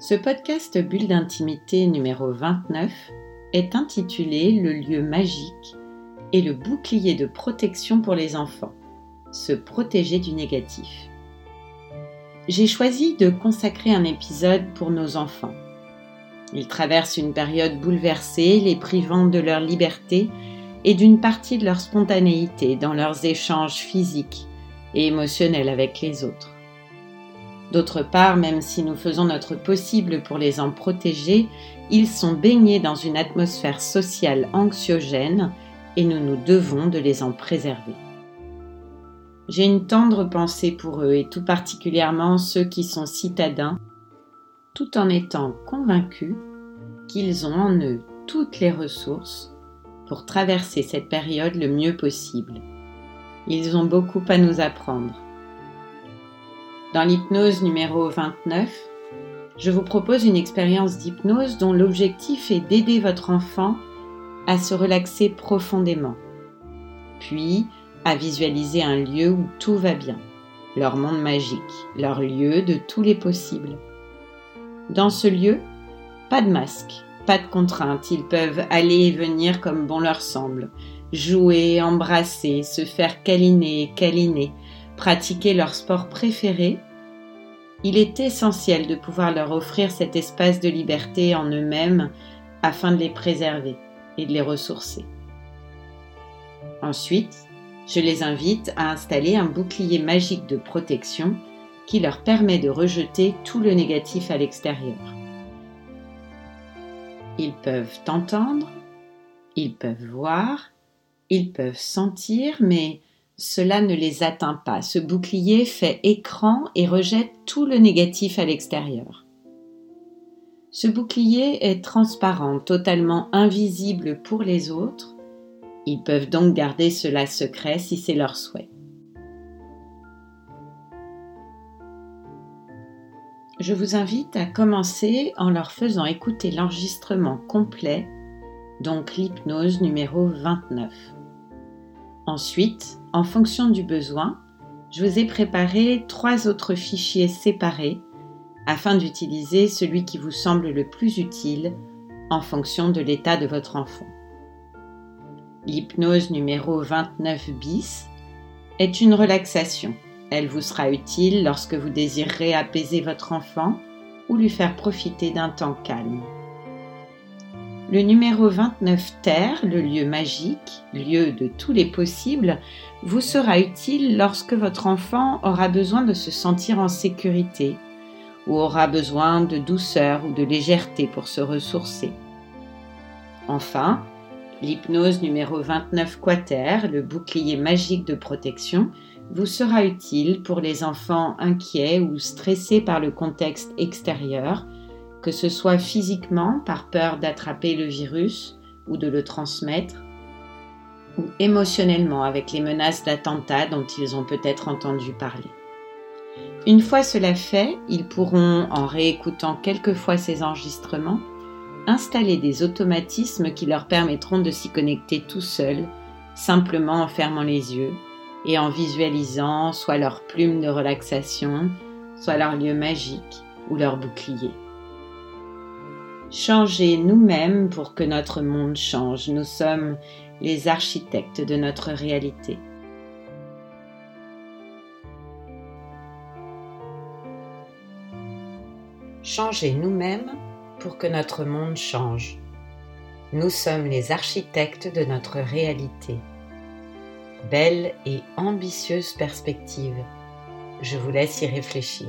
Ce podcast Bulle d'intimité numéro 29 est intitulé Le lieu magique et le bouclier de protection pour les enfants, se protéger du négatif. J'ai choisi de consacrer un épisode pour nos enfants. Ils traversent une période bouleversée, les privant de leur liberté et d'une partie de leur spontanéité dans leurs échanges physiques et émotionnels avec les autres. D'autre part, même si nous faisons notre possible pour les en protéger, ils sont baignés dans une atmosphère sociale anxiogène et nous nous devons de les en préserver. J'ai une tendre pensée pour eux et tout particulièrement ceux qui sont citadins, tout en étant convaincus qu'ils ont en eux toutes les ressources pour traverser cette période le mieux possible. Ils ont beaucoup à nous apprendre dans l'hypnose numéro 29, je vous propose une expérience d'hypnose dont l'objectif est d'aider votre enfant à se relaxer profondément, puis à visualiser un lieu où tout va bien, leur monde magique, leur lieu de tous les possibles. Dans ce lieu, pas de masque, pas de contraintes, ils peuvent aller et venir comme bon leur semble, jouer, embrasser, se faire câliner câliner, pratiquer leur sport préféré, il est essentiel de pouvoir leur offrir cet espace de liberté en eux-mêmes afin de les préserver et de les ressourcer. Ensuite, je les invite à installer un bouclier magique de protection qui leur permet de rejeter tout le négatif à l'extérieur. Ils peuvent entendre, ils peuvent voir, ils peuvent sentir, mais cela ne les atteint pas. Ce bouclier fait écran et rejette tout le négatif à l'extérieur. Ce bouclier est transparent, totalement invisible pour les autres. Ils peuvent donc garder cela secret si c'est leur souhait. Je vous invite à commencer en leur faisant écouter l'enregistrement complet, donc l'hypnose numéro 29. Ensuite, en fonction du besoin, je vous ai préparé trois autres fichiers séparés afin d'utiliser celui qui vous semble le plus utile en fonction de l'état de votre enfant. L'hypnose numéro 29 bis est une relaxation. Elle vous sera utile lorsque vous désirerez apaiser votre enfant ou lui faire profiter d'un temps calme. Le numéro 29 Terre, le lieu magique, lieu de tous les possibles, vous sera utile lorsque votre enfant aura besoin de se sentir en sécurité ou aura besoin de douceur ou de légèreté pour se ressourcer. Enfin, l'hypnose numéro 29 Quater, le bouclier magique de protection, vous sera utile pour les enfants inquiets ou stressés par le contexte extérieur que ce soit physiquement par peur d'attraper le virus ou de le transmettre, ou émotionnellement avec les menaces d'attentats dont ils ont peut-être entendu parler. Une fois cela fait, ils pourront, en réécoutant quelques fois ces enregistrements, installer des automatismes qui leur permettront de s'y connecter tout seuls, simplement en fermant les yeux et en visualisant soit leur plume de relaxation, soit leur lieu magique ou leur bouclier changer nous-mêmes pour que notre monde change. Nous sommes les architectes de notre réalité. Changer nous-mêmes pour que notre monde change. Nous sommes les architectes de notre réalité. Belle et ambitieuse perspective. Je vous laisse y réfléchir.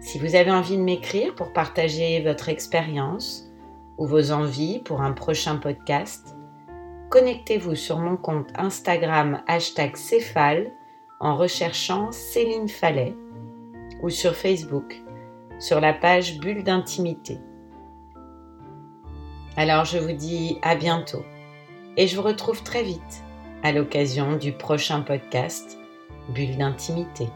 Si vous avez envie de m'écrire pour partager votre expérience ou vos envies pour un prochain podcast, connectez-vous sur mon compte Instagram hashtag Céphale en recherchant Céline Fallet ou sur Facebook sur la page Bulle d'intimité. Alors je vous dis à bientôt et je vous retrouve très vite à l'occasion du prochain podcast Bulle d'intimité.